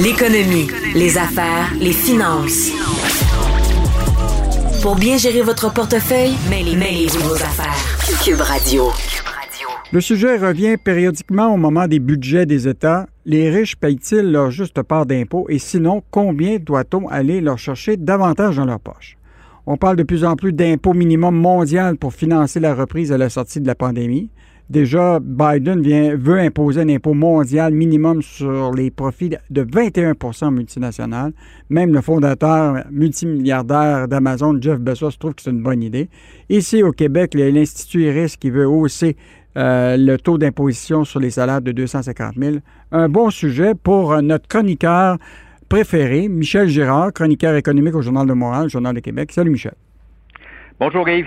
L'économie, les affaires, les finances. Pour bien gérer votre portefeuille, mêlez-vous vos affaires. Cube Radio. Le sujet revient périodiquement au moment des budgets des États. Les riches payent-ils leur juste part d'impôts? Et sinon, combien doit-on aller leur chercher davantage dans leur poche? On parle de plus en plus d'impôts minimum mondial pour financer la reprise à la sortie de la pandémie. Déjà, Biden veut imposer un impôt mondial minimum sur les profits de 21% multinationales. Même le fondateur multimilliardaire d'Amazon, Jeff Bezos, trouve que c'est une bonne idée. Ici, au Québec, l'Institut Iris qui veut hausser euh, le taux d'imposition sur les salaires de 250 000. Un bon sujet pour notre chroniqueur préféré, Michel Girard, chroniqueur économique au Journal de Montréal, Journal de Québec. Salut, Michel. Bonjour, Yves.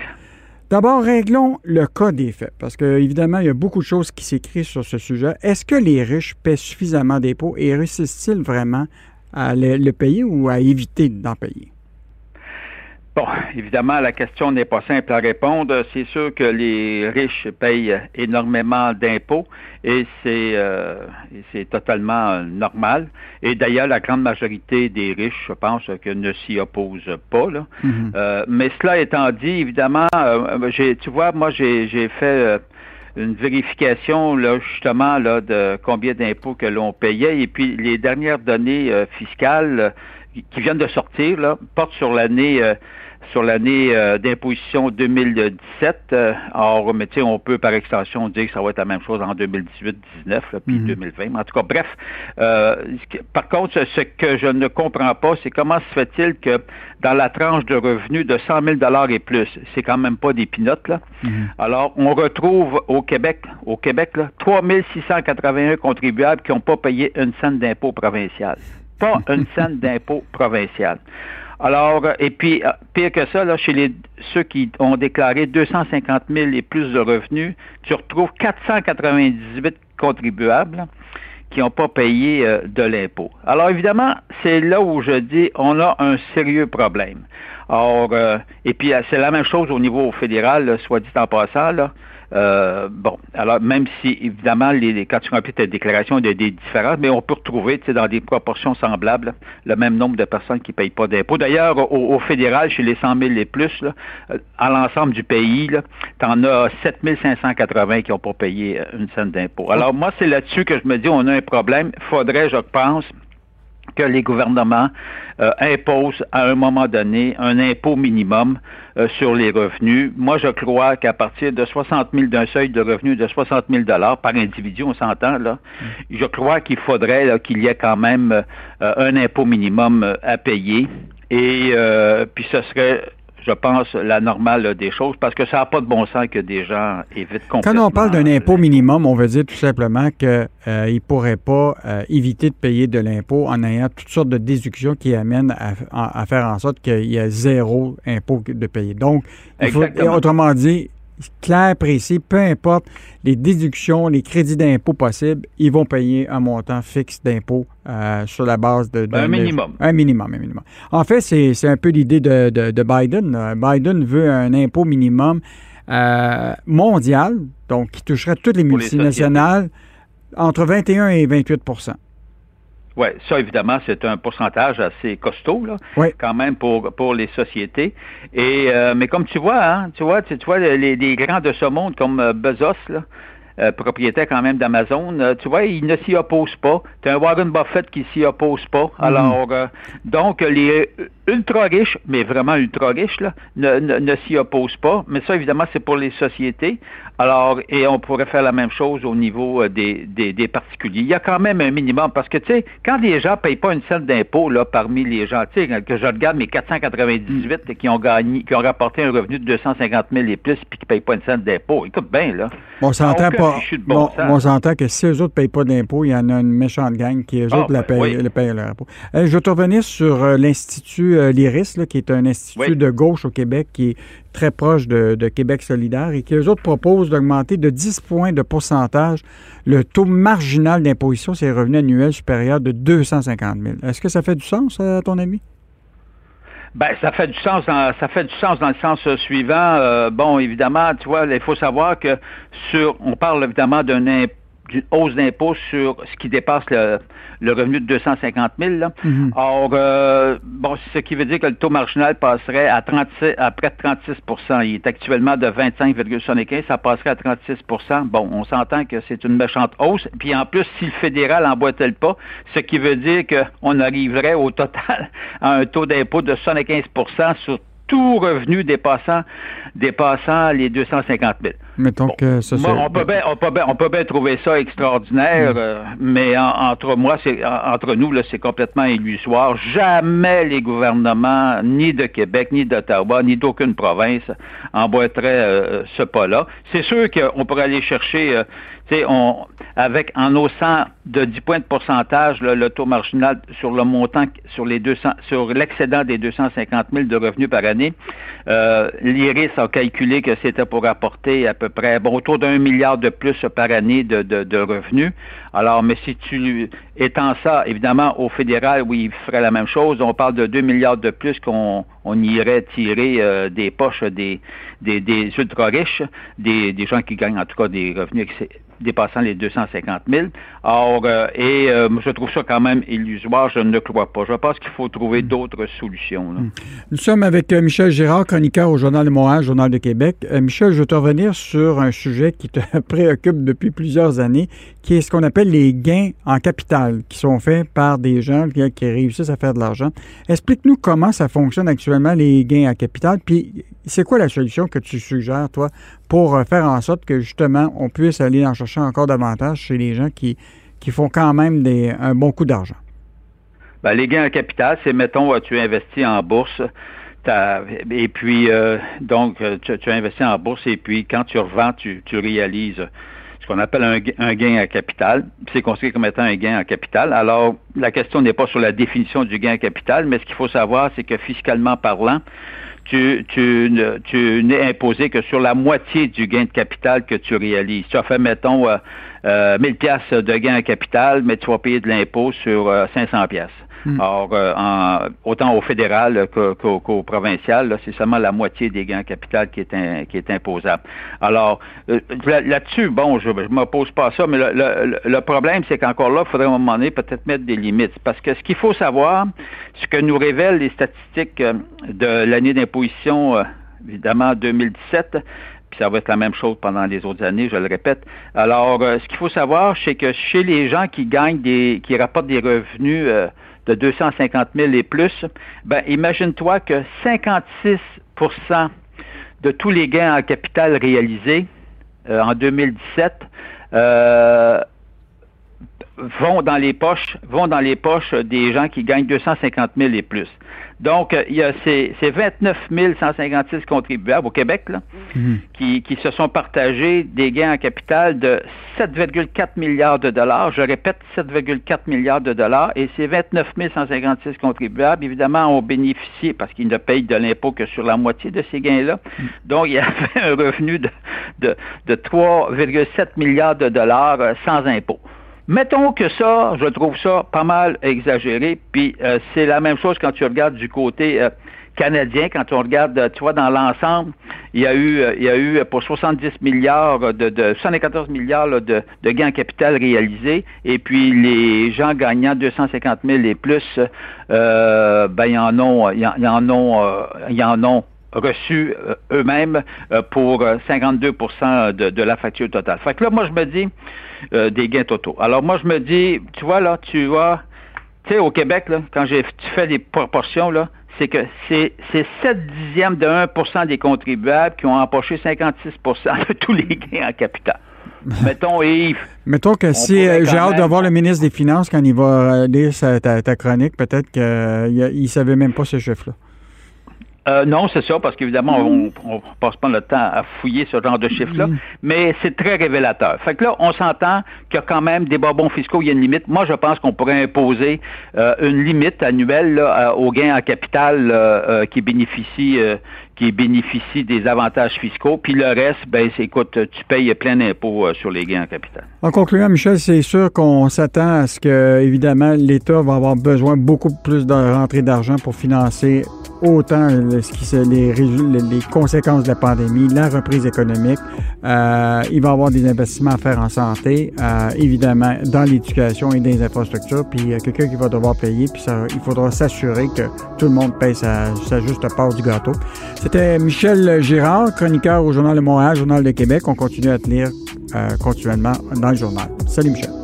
D'abord, réglons le cas des faits, parce qu'évidemment, il y a beaucoup de choses qui s'écrivent sur ce sujet. Est-ce que les riches paient suffisamment d'impôts et réussissent-ils vraiment à le, payer ou à éviter d'en payer? Bon, évidemment, la question n'est pas simple à répondre. C'est sûr que les riches payent énormément d'impôts et c'est euh, totalement normal. Et d'ailleurs, la grande majorité des riches, je pense, que ne s'y opposent pas. Là. Mm-hmm. Euh, mais cela étant dit, évidemment, euh, tu vois, moi, j'ai, j'ai fait une vérification là justement là de combien d'impôts que l'on payait et puis les dernières données fiscales qui viennent de sortir là portent sur l'année sur l'année euh, d'imposition 2017. Euh, or, mais on peut par extension dire que ça va être la même chose en 2018, 19, puis 2020. Mhm. en tout cas, bref. Euh, par contre, ce que je ne comprends pas, c'est comment se fait-il que dans la tranche de revenus de 100 000 et plus, c'est quand même pas des pinottes, là. Mhm. Alors, on retrouve au Québec, au Québec, là, 3 681 contribuables qui n'ont pas payé une scène d'impôt provincial. Pas une scène d'impôt provincial. Alors, et puis, euh, pire que ça, là, chez les, ceux qui ont déclaré 250 000 et plus de revenus, tu retrouves 498 contribuables qui n'ont pas payé euh, de l'impôt. Alors, évidemment, c'est là où je dis on a un sérieux problème. Or, euh, et puis, c'est la même chose au niveau fédéral, soit dit en passant, là. Euh, bon, alors même si évidemment les, quand tu remplis ta déclaration, il y a des différences, mais on peut retrouver dans des proportions semblables le même nombre de personnes qui ne payent pas d'impôts. D'ailleurs, au, fédéral, chez les 100 000 et plus, là, euh, à l'ensemble du pays, tu en as 7 580 qui n'ont pas payé euh, une scène d'impôt. Alors moi, c'est là-dessus que je me dis, on a un problème. Il faudrait, je pense, que les gouvernements euh, imposent à un moment donné un impôt minimum euh, sur les revenus. Moi, je crois qu'à partir de 60 000 d'un seuil de revenus de 60 000 dollars par individu, on s'entend là. Mm. Je crois qu'il faudrait qu'il y ait quand même euh, un impôt minimum à payer. Et puis ce serait je pense, la normale des choses, parce que ça n'a pas de bon sens que des gens évitent complètement. Quand on parle d'un impôt minimum, on veut dire tout simplement qu'ils euh, ne pourraient pas euh, éviter de payer de l'impôt en ayant toutes sortes de déductions qui amènent à, faire en sorte qu'il y ait zéro impôt de payer. Donc, il faut, autrement dit, clair, précis, peu importe les déductions, les crédits d'impôt possibles, ils vont payer un montant fixe d'impôt euh, sur la base de, un minimum. un minimum, un minimum. En fait, c'est un peu l'idée de, de, Biden. Biden veut un impôt minimum euh, mondial, donc qui toucherait toutes les multinationales, entre 21 et 28 oui, ça évidemment, c'est un pourcentage assez costaud, là, quand même pour pour les sociétés. Et euh, mais comme tu vois, hein, tu vois, tu, vois les, les, grands de ce monde comme euh, Bezos, là, euh, propriétaire quand même d'Amazon, euh, tu vois, il ne s'y oppose pas. Tu as un Warren Buffett qui s'y oppose pas. Mhm. Alors, euh, donc, les ultra riches, mais vraiment ultra riches, là, ne, ne, s'y opposent pas. Mais ça, évidemment, c'est pour les sociétés. Alors, et on pourrait faire la même chose au niveau des, des, des particuliers. Il y a quand même un minimum, parce que, tu sais, quand les gens payent pas une scène d'impôt, là, parmi les gens, tu sais, que je regarde mes 498 qui ont gagné, qui ont rapporté un revenu de 250 000 et plus, puis qui payent pas une scène d'impôt. Écoute bien, là. On s'entend pas. on s'entend que si eux autres ne payent pas d'impôts, il y en a une méchante gang qui, eux ah, autres, la ben payent, payent leur impôt. Euh, je vais te revenir sur euh, l'Institut euh, l'IRIS, qui est un institut de gauche au Québec qui est très proche de, Québec solidaire et qui, eux autres, proposent d'augmenter de 10 points de pourcentage le taux marginal d'imposition sur les revenus annuels supérieurs de 250 000. Est-ce que ça fait du sens, à ton avis? Ben, ça fait du sens dans, ça fait du sens dans le sens euh, suivant. Euh, bon, évidemment, tu vois, il faut savoir que sur, on parle évidemment d'un d'une hausse d'impôt sur ce qui dépasse le, revenu de 250 000. Mm-hmm. Or, euh, bon, ce qui veut dire que le taux marginal passerait à, 36, à près de 36% Il est actuellement de 25,75 ça passerait à 36% Bon, on s'entend que c'est une méchante hausse. Puis en plus, si le fédéral emboîtait le pas, ce qui veut dire qu'on arriverait au total à un taux d'impôt de 75% sur tout revenu dépassant, dépassant les 250 000. Mettons que ça, on, peut bien, on, peut bien, trouver ça extraordinaire, euh, mais entre moi, c'est entre nous, là, c'est complètement illusoire. Jamais les gouvernements, ni de Québec, ni d'Ottawa, ni d'aucune province, emboîteraient euh, ce pas-là. C'est sûr qu'on pourrait aller chercher euh, on, avec en haussant de 10 points de pourcentage le taux marginal sur le montant, sur les 200, sur l'excédent des 250 000 de revenus par année, euh, l'IRIS a calculé que c'était pour apporter à peu près, bon, autour d'un milliard de plus par année de, de, revenus. Alors, mais si tu étends ça, évidemment, au fédéral, oui, il ferait la même chose. On parle de 2 milliards de plus qu'on on irait tirer euh, des poches des, des, des ultra riches, des, des gens qui gagnent en tout cas des revenus dépassant les 250 000. Or, euh, et euh, je trouve ça quand même illusoire, je ne le crois pas. Je pense qu'il faut trouver hmm. d'autres solutions. Hmm. Nous sommes avec Michel Girard, chroniqueur au Journal de Montréal, Journal de Québec. Michel, je veux te revenir sur un sujet qui te préoccupe depuis plusieurs années, qui est ce qu'on appelle les gains en capital, qui sont faits par des gens qui, qui réussissent à faire de l'argent. Explique-nous comment ça fonctionne actuellement, les gains en capital, puis c'est quoi la solution que tu suggères, toi, pour euh, faire en sorte que justement on puisse aller en chercher encore davantage chez les gens qui, qui font quand même des, un bon coup d'argent? Ben, les gains en capital, c'est, mettons, tu investis en bourse, et puis, euh, donc, tu, tu, investis en bourse, et puis quand tu revends, tu, tu réalises ce qu'on appelle un, gain en capital. C'est considéré comme étant un gain en capital. Alors, la question n'est pas sur la définition du gain en capital, mais ce qu'il faut savoir, c'est que fiscalement parlant, tu, n'es imposé que sur la moitié du gain de capital que tu réalises. Tu as fait, mettons, euh, euh, 1000 pièces de gain en capital, mais tu vas payer de l'impôt sur 500 euh, pièces. Hmm. Or, euh, en, autant au fédéral qu'au provincial, c'est seulement la moitié des gains capital qui est, qui est imposable. Alors, là-dessus, bon, je ne m'oppose pas à ça, mais le, le problème, c'est qu'encore là, il faudrait à un moment donné peut-être mettre des limites. Parce que ce qu'il faut savoir, ce que nous révèlent les statistiques euh, de l'année d'imposition, euh, évidemment 2017, puis ça va être la même chose pendant les autres années, je le répète. Alors, euh, ce qu'il faut savoir, c'est que chez les gens qui gagnent des, qui rapportent des revenus de 250 000 et plus, ben imagine-toi que 56% de tous les gains en capital réalisés en 2017 vont dans les poches, vont dans les poches des gens qui gagnent 250 000 et plus. Donc, il y a ces, 29 156 contribuables au Québec là, mhm. qui, qui, se sont partagés des gains en capital de 7,4 milliards de dollars. Je répète, 7,4 milliards de dollars. Et ces 29 156 contribuables, évidemment, ont bénéficié, parce qu'ils ne payent de l'impôt que sur la moitié de ces gains-là. Mhm. Donc, il y avait un revenu de, de, de 3,7 milliards de dollars euh, sans impôt. Mettons que ça, je trouve ça pas mal exagéré, puis euh, c'est la même chose quand tu regardes du côté euh, canadien, quand on regarde, euh, tu vois, dans l'ensemble, il y a eu, il y a eu pour 70 milliards de, de 74 milliards de, de, gains en capital réalisés, et puis les gens gagnant 250 000 et plus, euh, ben ils en ont, ils en, ont, ils en ont reçu eux-mêmes pour 52 de, de la facture totale. Fait que là, moi, je me dis, euh, des gains totaux. Alors moi, je me dis, tu vois, là, tu vois, tu sais, au Québec, là, quand j'ai fait des proportions, là, c'est que c'est 7 dixièmes de 1% des contribuables qui ont empoché 56% de tous les gains en capital. Mettons, Yves. Mettons que si euh, j'ai hâte de voir le ministre des Finances quand il va lire ta, ta chronique, peut-être qu'il ne savait même pas ce chiffre-là. Euh, non, c'est ça, parce qu'évidemment, on, on passe pas le temps à fouiller ce genre de chiffres-là, mm. mais c'est très révélateur. Fait que là, on s'entend qu'il y a quand même des bonbons fiscaux, il y a une limite. Moi, je pense qu'on pourrait imposer euh, une limite annuelle là, aux gains en capital euh, qui bénéficient qui bénéficient des avantages fiscaux, puis le reste, ben, écoute, tu payes plein d'impôts euh, sur les gains en capital. En concluant, Michel, c'est sûr qu'on s'attend à ce que, évidemment, l'État va avoir besoin beaucoup plus de rentrée d'argent pour financer autant ce qui, les, les, conséquences de la pandémie, la reprise économique. Euh, il va y avoir des investissements à faire en santé, euh, évidemment, dans l'éducation et dans les infrastructures. Puis il y a quelqu'un qui va devoir payer, puis il faudra s'assurer que tout le monde paye sa juste part du gâteau. C'était Michel Girard, chroniqueur au Journal de Montréal, Journal de Québec. On continue à tenir euh, continuellement dans le journal. Salut Michel.